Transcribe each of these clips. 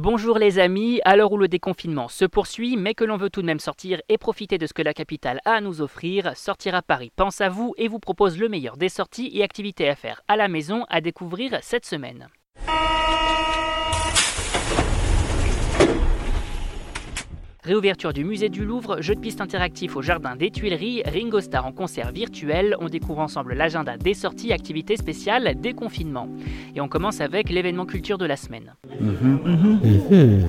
Bonjour les amis, à l'heure où le déconfinement se poursuit, mais que l'on veut tout de même sortir et profiter de ce que la capitale a à nous offrir, Sortir à Paris pense à vous et vous propose le meilleur des sorties et activités à faire à la maison à découvrir cette semaine. Réouverture du musée du Louvre, jeu de piste interactif au jardin des Tuileries, Ringo Starr en concert virtuel. On découvre ensemble l'agenda des sorties, activités spéciales, déconfinement. Et on commence avec l'événement culture de la semaine. Mhm. Mhm.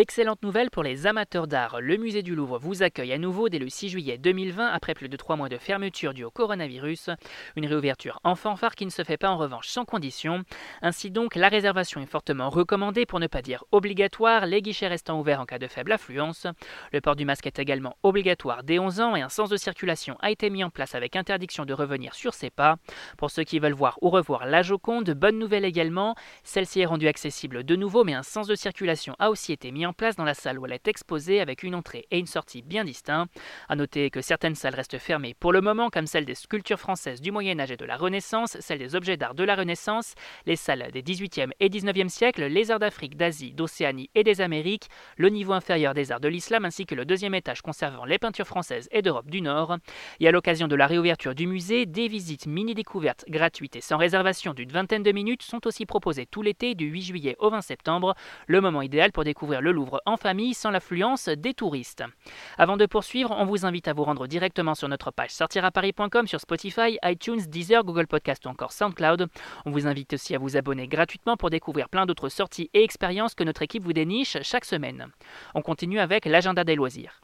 Excellente nouvelle pour les amateurs d'art. Le musée du Louvre vous accueille à nouveau dès le 6 juillet 2020 après plus de 3 mois de fermeture due au coronavirus. Une réouverture en fanfare qui ne se fait pas en revanche sans condition. Ainsi donc, la réservation est fortement recommandée pour ne pas dire obligatoire, les guichets restant ouverts en cas de faible affluence. Le port du masque est également obligatoire dès 11 ans et un sens de circulation a été mis en place avec interdiction de revenir sur ses pas. Pour ceux qui veulent voir ou revoir la Joconde, bonne nouvelle également, celle-ci est rendue accessible de nouveau mais un sens de circulation a aussi été mis en place dans la salle où elle est exposée avec une entrée et une sortie bien distincts. A noter que certaines salles restent fermées pour le moment, comme celle des sculptures françaises du Moyen Âge et de la Renaissance, celle des objets d'art de la Renaissance, les salles des 18e et 19e siècles, les arts d'Afrique, d'Asie, d'Océanie et des Amériques, le niveau inférieur des arts de l'islam ainsi que le deuxième étage conservant les peintures françaises et d'Europe du Nord. Et à l'occasion de la réouverture du musée, des visites mini-découvertes gratuites et sans réservation d'une vingtaine de minutes sont aussi proposées tout l'été du 8 juillet au 20 septembre, le moment idéal pour découvrir le Louvre en famille sans l'affluence des touristes. Avant de poursuivre, on vous invite à vous rendre directement sur notre page sortiraparis.com sur Spotify, iTunes, Deezer, Google Podcast ou encore SoundCloud. On vous invite aussi à vous abonner gratuitement pour découvrir plein d'autres sorties et expériences que notre équipe vous déniche chaque semaine. On continue avec l'agenda des loisirs.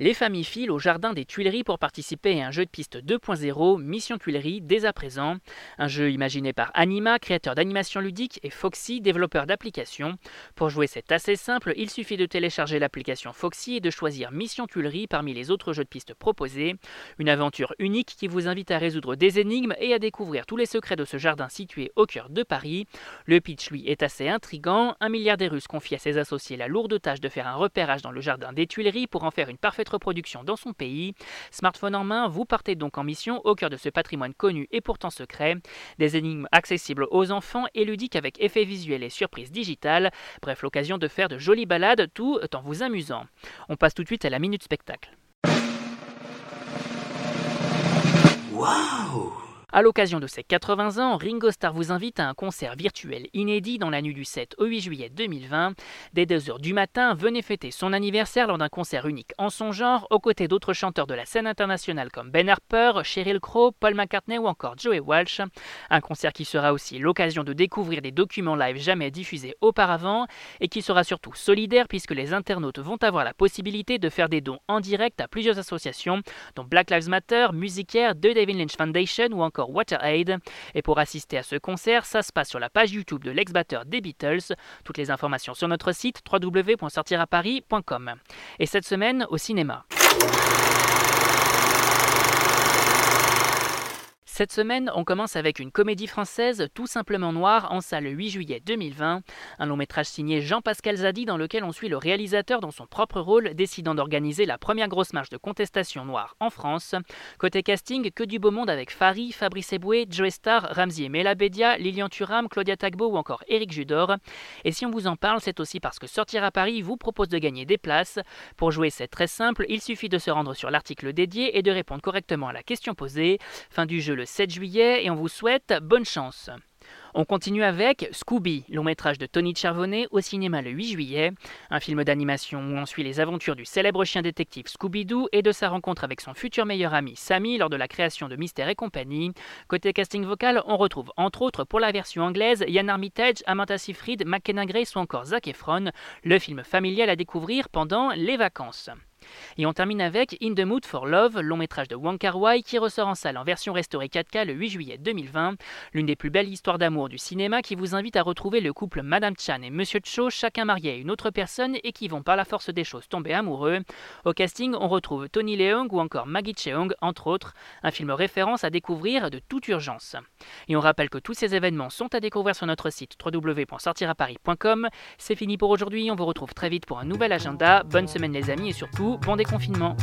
Les familles filent au jardin des Tuileries pour participer à un jeu de piste 2.0, Mission Tuileries, dès à présent. Un jeu imaginé par Anima, créateur d'animation ludique, et Foxy, développeur d'applications. Pour jouer, c'est assez simple, il suffit de télécharger l'application Foxy et de choisir Mission Tuileries parmi les autres jeux de piste proposés. Une aventure unique qui vous invite à résoudre des énigmes et à découvrir tous les secrets de ce jardin situé au cœur de Paris. Le pitch, lui, est assez intrigant. Un milliardaire russe confie à ses associés la lourde tâche de faire un repérage dans le jardin des Tuileries pour en faire une parfaite reproduction dans son pays. Smartphone en main, vous partez donc en mission au cœur de ce patrimoine connu et pourtant secret. Des énigmes accessibles aux enfants et ludiques avec effets visuels et surprises digitales. Bref, l'occasion de faire de jolies balades tout en vous amusant. On passe tout de suite à la minute spectacle. À l'occasion de ses 80 ans, Ringo Starr vous invite à un concert virtuel inédit dans la nuit du 7 au 8 juillet 2020. Dès 2h du matin, venez fêter son anniversaire lors d'un concert unique en son genre, aux côtés d'autres chanteurs de la scène internationale comme Ben Harper, Sheryl Crow, Paul McCartney ou encore Joey Walsh. Un concert qui sera aussi l'occasion de découvrir des documents live jamais diffusés auparavant et qui sera surtout solidaire puisque les internautes vont avoir la possibilité de faire des dons en direct à plusieurs associations dont Black Lives Matter, Musicaire, The David Lynch Foundation ou encore WaterAid. Et pour assister à ce concert, ça se passe sur la page YouTube de l'ex-batteur des Beatles. Toutes les informations sur notre site www.sortiraparis.com. Et cette semaine, au cinéma. Cette semaine, on commence avec une comédie française tout simplement noire en salle le 8 juillet 2020, un long métrage signé Jean-Pascal Zadi dans lequel on suit le réalisateur dans son propre rôle décidant d'organiser la première grosse marche de contestation noire en France. Côté casting, que du beau monde avec Fari, Fabrice Eboué, Joe Star, Ramzi Melabedia, Lilian Thuram, Claudia Tagbo ou encore Éric Judor. Et si on vous en parle, c'est aussi parce que Sortir à Paris vous propose de gagner des places. Pour jouer, c'est très simple, il suffit de se rendre sur l'article dédié et de répondre correctement à la question posée. Fin du jeu le 7 juillet et on vous souhaite bonne chance. On continue avec Scooby, long métrage de Tony Chervonnet au cinéma le 8 juillet, un film d'animation où on suit les aventures du célèbre chien détective Scooby-Doo et de sa rencontre avec son futur meilleur ami Sammy lors de la création de Mystère et compagnie. Côté casting vocal, on retrouve entre autres pour la version anglaise Yann Armitage, Amanda Seyfried, McKenna Grace ou encore Zac Efron, le film familial à découvrir pendant les vacances. Et on termine avec In the Mood for Love, long métrage de Wong Kar Wai qui ressort en salle en version restaurée 4K le 8 juillet 2020, l'une des plus belles histoires d'amour du cinéma qui vous invite à retrouver le couple Madame Chan et Monsieur Cho, chacun marié à une autre personne et qui vont par la force des choses tomber amoureux. Au casting, on retrouve Tony Leung ou encore Maggie Cheung, entre autres, un film référence à découvrir de toute urgence. Et on rappelle que tous ces événements sont à découvrir sur notre site www.sortiraparis.com. C'est fini pour aujourd'hui, on vous retrouve très vite pour un nouvel agenda. Bonne semaine les amis et surtout bon déconfinement